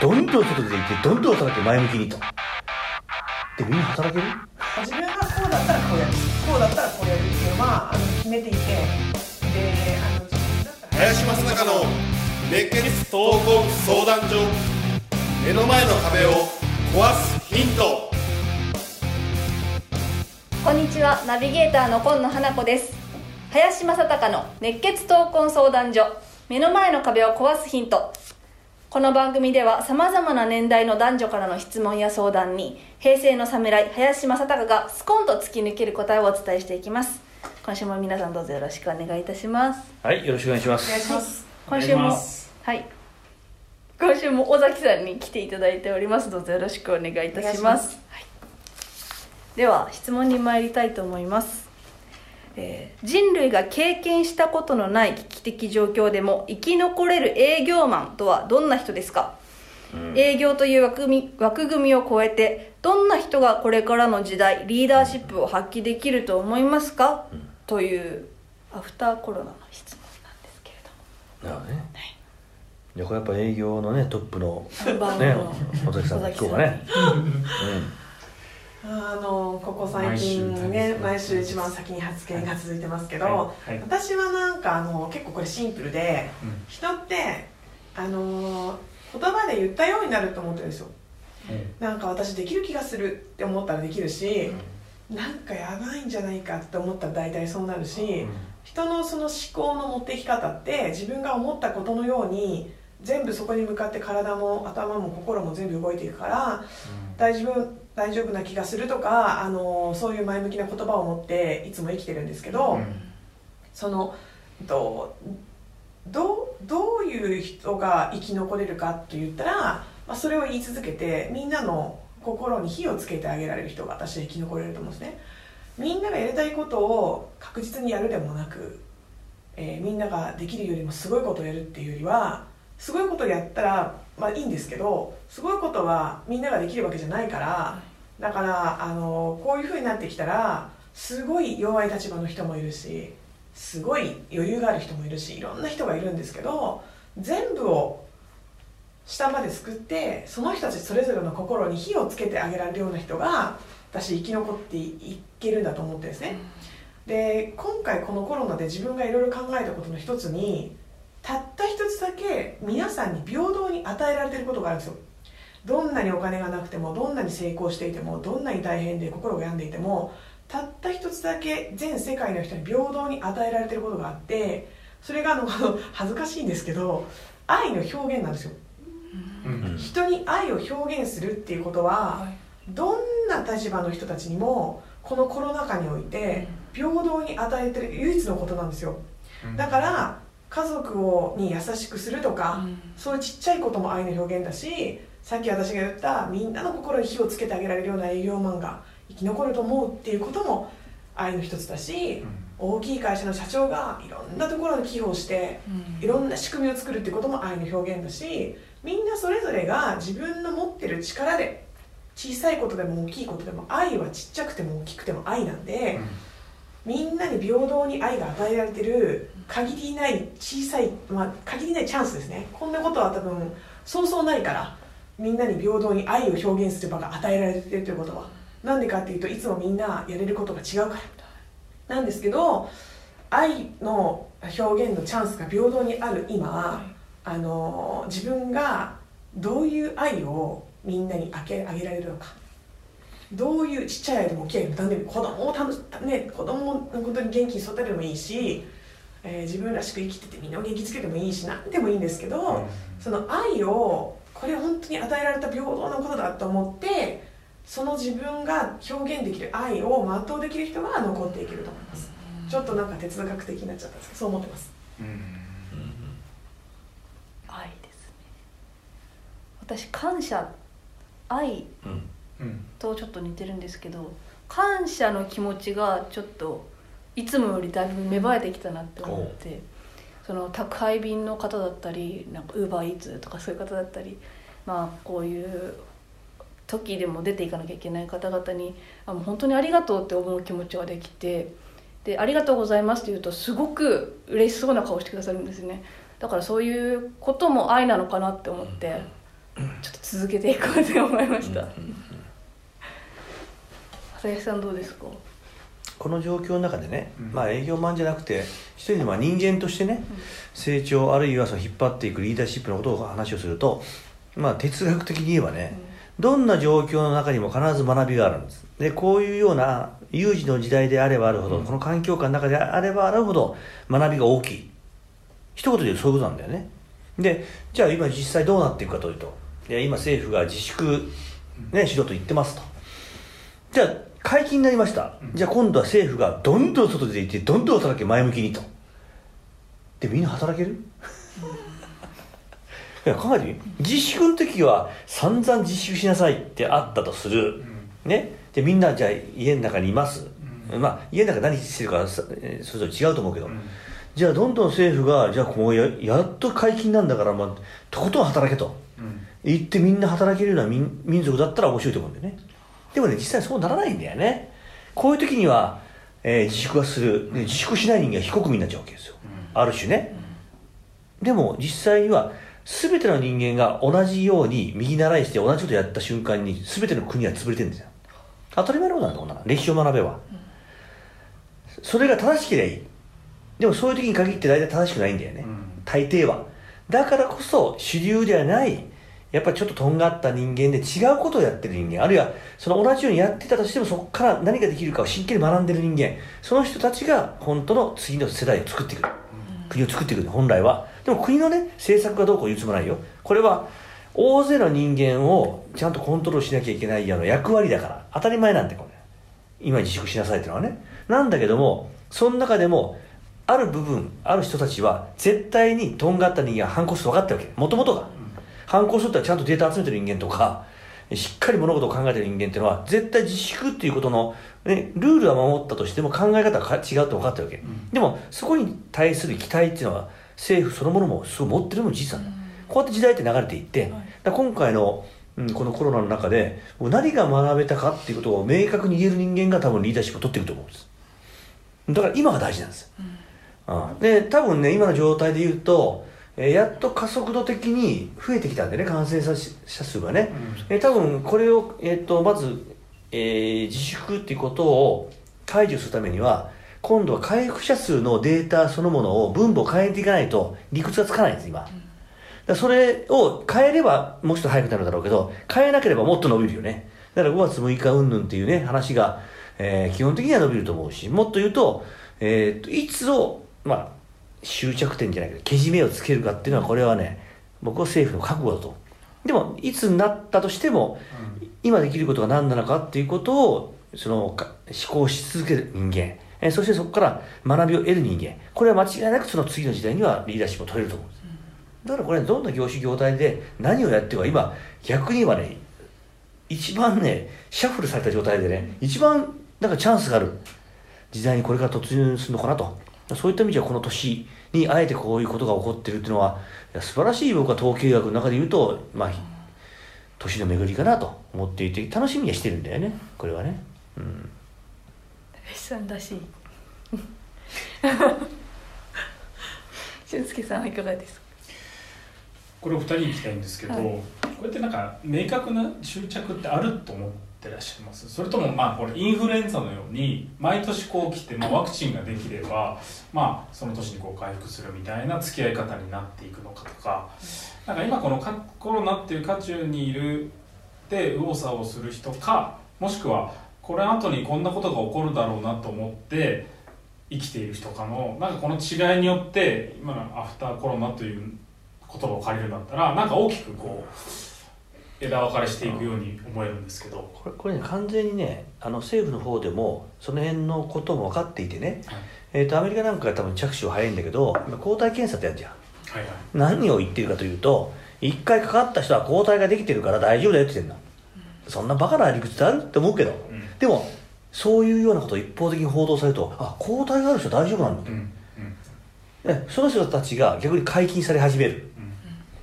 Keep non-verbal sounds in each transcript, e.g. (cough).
どんどん外出て行ってどんどん働け前向きにと。でみんな働ける？自分がこうだったらこうやる。こうだったらこうやるっていうのはあの決めていて。であの自分だったら林正孝の熱血闘魂相談所。目の前の壁を壊すヒント。こんにちは。ナビゲーターの今野花子です。林正孝の熱血闘魂相談所目の前の壁を壊すヒント。この番組ではさまざまな年代の男女からの質問や相談に平成の侍林正孝がスコンと突き抜ける答えをお伝えしていきます。今週も皆さんどうぞよろしくお願いいたします。はいよろしくお願いしまお願いしすます。今週もはい。今週も尾崎さんに来ていただいております。どうぞよろしくお願いいたします。お願いします。はい、では質問に参りたいと思います、えー人類が経験したことのない危機的状況でも生き残れる営業マンとはどんな人ですか、営業という枠組み枠組みを超えてどんな人がこれからの時代リーダーシップを発揮できると思いますか、というアフターコロナの質問なんですけれども。なるほどね。い。やこれやっぱ営業のねトップのね尾崎さんが聞こうかねあのここ最近ね毎週一番先に発言が続いてますけど、はい。はい。私はなんかあの結構これシンプルで、うん。人ってあの言葉で言ったようになると思ってるんですよ。なんか私できる気がするって思ったらできるし、なんかやばいんじゃないかって思ったら大体そうなるし、人のその思考の持っていき方って自分が思ったことのように全部そこに向かって体も頭も心も全部動いていくから大丈夫大丈夫な気がするとかあのそういう前向きな言葉を持っていつも生きてるんですけど、そのえっとどうどういう人が生き残れるかと言ったら、まあ、それを言い続けてみんなの心に火をつけてあげられる人が私は生き残れると思うんですね。みんながやりたいことを確実にやるでもなく、えーみんなができるよりもすごいことをやるっていうよりはすごいことをやったらまあいいんですけどすごいことはみんなができるわけじゃないからだからあのこういうふうになってきたらすごい弱い立場の人もいるしすごい余裕がある人もいるしいろんな人がいるんですけど全部を下まで救ってその人たちそれぞれの心に火をつけてあげられるような人が私生き残っていけるんだと思ってですね、で今回このコロナで自分がいろいろ考えたことの一つにたっけ皆さんに平等に与えられてることがあるんですよ。どんなにお金がなくてもどんなに成功していてもどんなに大変で心が病んでいてもたった一つだけ全世界の人に平等に与えられてることがあってそれがあのあの (laughs) 恥ずかしいんですけど愛の表現なんですよ。人に愛を表現するっていうことは、どんな立場の人たちにもこのコロナ禍において平等に与えてる唯一のことなんですよ。だから家族をに優しくするとか、そういうちっちゃいことも愛の表現だしさっき私が言ったみんなの心に火をつけてあげられるような営業マンが生き残ると思うっていうことも愛の一つだし、大きい会社の社長がいろんなところに寄付をして、いろんな仕組みを作るってことも愛の表現だしみんなそれぞれが自分の持ってる力で小さいことでも大きいことでも愛はちっちゃくても大きくても愛なんで、みんなに平等に愛が与えられてる限りない小さい、まあ、限りないチャンスですね。こんなことは多分そうそうないからみんなに平等に愛を表現する場が与えられてるということは。なんでかっていうといつもみんなやれることが違うから。なんですけど愛の表現のチャンスが平等にある。今、あの自分がどういう愛をみんなにあげあげられるのか。どういうちっちゃい愛でも大きい愛でも何でも子供を楽しね子供を本当に元気に育てるでもいいし、えー自分らしく生きててみんなを元気づけてもいいし何でもいいんですけど、その愛をこれ本当に与えられた平等なことだと思ってその自分が表現できる愛を全うできる人が残っていけると思います、ちょっとなんか哲学的になっちゃったんですけどそう思ってます。愛ですね。私感謝。愛。うんとちょっと似てるんですけど感謝の気持ちがちょっといつもよりだいぶ芽生えてきたなって思ってその宅配便の方だったりなんかウーバーイーツとかそういう方だったりまあこういう時でも出ていかなきゃいけない方々にあもう本当にありがとうって思う気持ちができてでありがとうございますって言うとすごく嬉しそうな顔してくださるんですね。だからそういうことも愛なのかなって思ってちょっと続けていこうって思いました。浅井さんどうですか？この状況の中でね、まあ営業マンじゃなくて一人のまあ人間としてね、成長あるいはその引っ張っていくリーダーシップのことを話をするとまあ哲学的に言えばね、どんな状況の中にも必ず学びがあるんです。でこういうような有事の時代であればあるほど、この環境下の中であればあるほど学びが大きい。一言で言うとそういうことなんだよね。でじゃあ今実際どうなっていくかというといや今政府が自粛、ね、しろと言ってますと。じゃあ解禁になりました、じゃあ今度は政府がどんどん外で行ってどんどん働け前向きにと。でみんな働ける？(laughs) いや考えてみ。自粛の時は散々自粛しなさいってあったとする、ね？でみんなじゃあ家の中にいます、まあ家の中何してるかそれぞれ違うと思うけど、じゃあどんどん政府がじゃあこうややっと解禁なんだから、まあ、とことん働けと、言ってみんな働けるような民民族だったら面白いと思うんだよねでもね実際そうならないんだよね。こういう時には、えー自粛はする。で自粛しない人間は非国民になっちゃうわけですよ、ある種ね、でも実際には全ての人間が同じように右習いして同じことやった瞬間に全ての国は潰れてるんですよ。当たり前のことなんだこんなの。歴史を学べば、それが正しければいい。でもそういう時に限って大体正しくないんだよね、大抵は。だからこそ主流ではないやっぱりちょっととんがった人間で違うことをやってる人間あるいはその同じようにやってたとしてもそこから何ができるかを真剣に学んでる人間その人たちが本当の次の世代を作っていくる、国を作っていくる本来は。でも国のね政策がどうこう言うつもないよ。これは大勢の人間をちゃんとコントロールしなきゃいけないような役割だから。当たり前なんでこれ。今自粛しなさいっていうのはね。なんだけどもその中でもある部分ある人たちは絶対にとんがった人間が反抗すると分かってるわけ。もともとが反抗するってちゃんとデータ集めてる人間とかしっかり物事を考えてる人間っていうのは絶対自粛っていうことの、ね、ルールは守ったとしても考え方がか違うって分かってるわけ、でもそこに対する期待っていうのは政府そのものもすごい持ってるのも事実なん。だ、こうやって時代って流れていって、だ今回の、うん、このコロナの中で何が学べたかっていうことを明確に言える人間が多分リーダーシップを取っていくと思うんです。だから今が大事なんです、うん。で多分ね今の状態で言うと、えーやっと加速度的に増えてきたんでね感染者者数がね、えー多分これを、えー、とまず、えー自粛っていうことを解除するためには今度は回復者数のデータそのものを分母を変えていかないと理屈がつかないんです今、だからそれを変えればもうちょっと早くなるだろうけど変えなければもっと伸びるよね。だから5月6日云々っていうね話が、えー基本的には伸びると思うしもっと言うと,、えーといつをまあ終着点じゃないけどけじめをつけるかっていうのはこれはね僕は政府の覚悟だと。でもいつになったとしても、今できることが何なのかっていうことをそのか思考し続ける人間。えーそしてそこから学びを得る人間。これは間違いなくその次の時代にはリーダーシップを取れると思う。んですだからこれどんな業種業態で何をやってるか今逆に言えばね一番ねシャッフルされた状態でね一番なんかチャンスがある時代にこれから突入するのかなとそういった意味ではこの年にあえてこういうことが起こってるっていうのは素晴らしい僕は統計学の中で言うとまあ年の巡りかなと思っていて楽しみにはしてるんだよねこれはね。うん。林さんらしい。俊介さんはいかがですか？これお二人に聞きたいんですけど、はい。これってなんか明確な執着ってあると思ってらっしゃいます。それともまあこれインフルエンザのように毎年こう来て、まあ、ワクチンができればまあその年にこう回復するみたいな付き合い方になっていくのかとかなんか今このかコロナっていう渦中にいるで右往左往する人かもしくはこれ後にこんなことが起こるだろうなと思って生きている人かのなんかこの違いによって今のアフターコロナという言葉を借りるんだったらなんか大きくこう枝分かれしていくように思えるんですけど、これこれね完全にねあの政府の方でもその辺のことも分かっていてね、えー、とアメリカなんかが多分着手は早いんだけど今抗体検査ってやるじゃん。はいはい。何を言ってるかというと1回かかった人は抗体ができてるから大丈夫だよって言ってんの、そんなバカな理屈ってあるって思うけど、ん。でもそういうようなことを一方的に報道されるとあ抗体がある人は大丈夫なんだと、うん。うん。ねその人たちが逆に解禁され始める、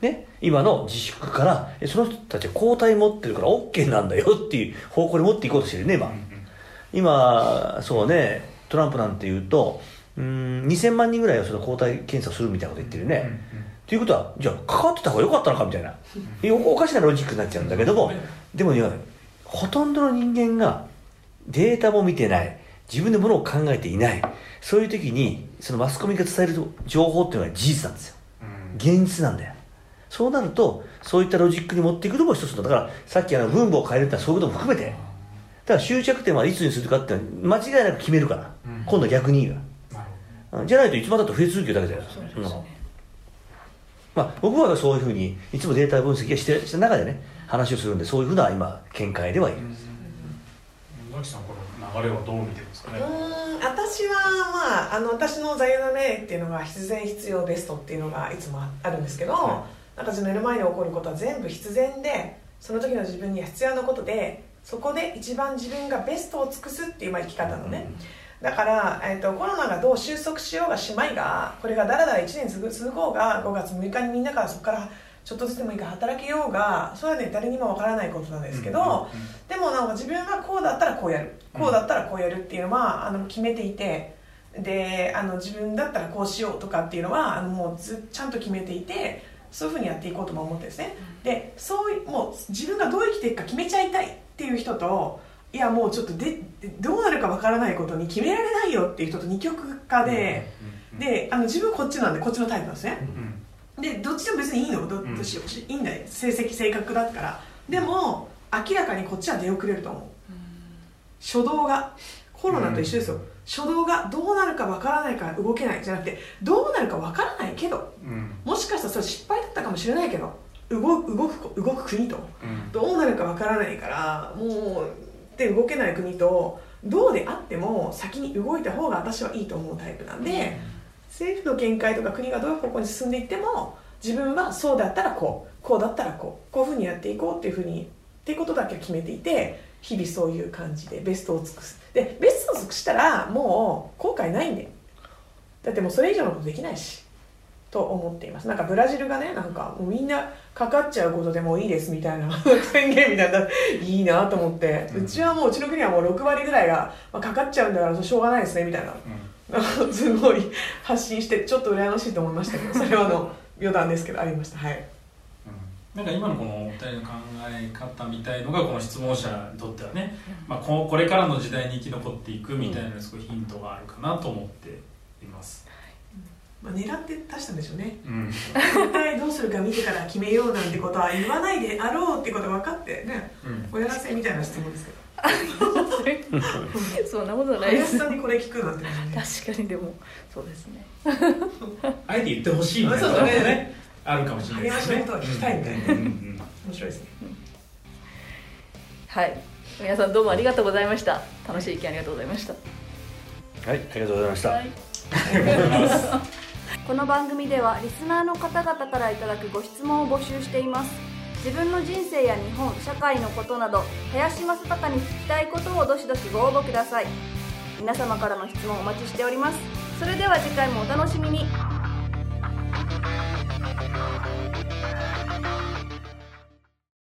ね、今の自粛からえその人たちは抗体持ってるから OK なんだよっていう方向に持っていこうとしてるね今、今そうねトランプなんて言うとうーん2000万人ぐらいはその抗体検査をするみたいなこと言ってるね、ということはじゃあ関わってた方が良かったのかみたいな、えおおかしなロジックになっちゃうんだけどもでもねほとんどの人間がデータも見てない。自分でものを考えていない。そういう時にそのマスコミが伝える情報っていうのは事実なんですよ。うん。現実なんだよそうなるとそういったロジックに持っていくのも一つのだからさっきあの分母を変えるってのはそういうことも含めて。だから終着点はいつにするかっていうのは間違いなく決めるから、うん。今度は逆に言う。なるほうん。じゃないといつまでだと増え続けるだけだよ。うんまあ、僕はそういうふうにいつもデータ分析をしてした中でね話をするんでそういうふうな今見解ではいる、ん。この流れはどう見てるんですかね？うーん。私はまああの私の座右の銘っていうのが必然必要ベストっていうのがいつもあるんですけど、はなんかその寝る前に起こることは全部必然でその時の自分には必要なことでそこで一番自分がベストを尽くすっていうまあ生き方のね、だから、えっとコロナがどう収束しようがしまいがこれがだらだら1年続続こうが5月6日にみんなからそこからちょっとずつでもいいから働けようがそれはね誰にもわからないことなんですけど、でもなんか自分はこうだったらこうやる。こうだったらこうやるっていうのはあの決めていてであの自分だったらこうしようとかっていうのはあのもうずちゃんと決めていてそういうふうにやっていこうとも思ってですね。でそういうもう自分がどう生きていくか決めちゃいたいっていう人といやもうちょっとででどうなるかわからないことに決められないよっていう人と二極化で、であの自分はこっちなんでこっちのタイプなんですね、でどっちでも別にいいの。どんどうしよういいんだよ成績性格だから。でも明らかにこっちは出遅れると思う。初動がコロナと一緒ですよ、初動がどうなるかわからないから動けない。じゃなくてどうなるかわからないけどもしかしたらそれ失敗だったかもしれないけど動く動く動く国とどうなるかわからないからもうで動けない国とどうであっても先に動いた方が私はいいと思うタイプなんで、政府の見解とか国がどういう方向に進んでいっても自分はそうだったらこうこうだったらこうこういうふうにやっていこうっていうふうにっていうことだけは決めていて日々そういう感じでベストを尽くす。でベストを尽くしたらもう後悔ないんでだってもうそれ以上のことできないし。と思っています。なんかブラジルがねなんかもうみんなかかっちゃうことでもういいですみたいな (laughs) 宣言みたいないいなと思って、うちはもううちの国はもう6割ぐらいが、まあ、かかっちゃうんだからしょうがないですねみたいな。なん。か (laughs) すごい発信してちょっと羨ましいと思いましたけどそれはあの余談ですけどありました。はいなんか今のこのお二人の考え方みたいのがこの質問者にとってはね、まあ、ここれからの時代に生き残っていくみたいなすごいヒントがあるかなと思っています、まあ、狙って出したんでしょうね。うん、絶対どうするか見てから決めようなんてことは言わないであろうってことが分かってね。うん。おやらせみたいな質問ですけど。そんなことないです。林さんにこれ聞くなんてね確かにでもそうですね。(laughs) あえて言ってほしいみたいなそうそうねあるかもしれないですね。聞きたいみたいな。面白いですね。はい。皆さんどうもありがとうございました。楽しい意見ありがとうございました。はいありがとうございました、はい。(laughs) この番組ではリスナーの方々からいただくご質問を募集しています。自分の人生や日本社会のことなど林正孝に聞きたいことをどしどしご応募ください。皆様からの質問お待ちしております。それでは次回もお楽しみに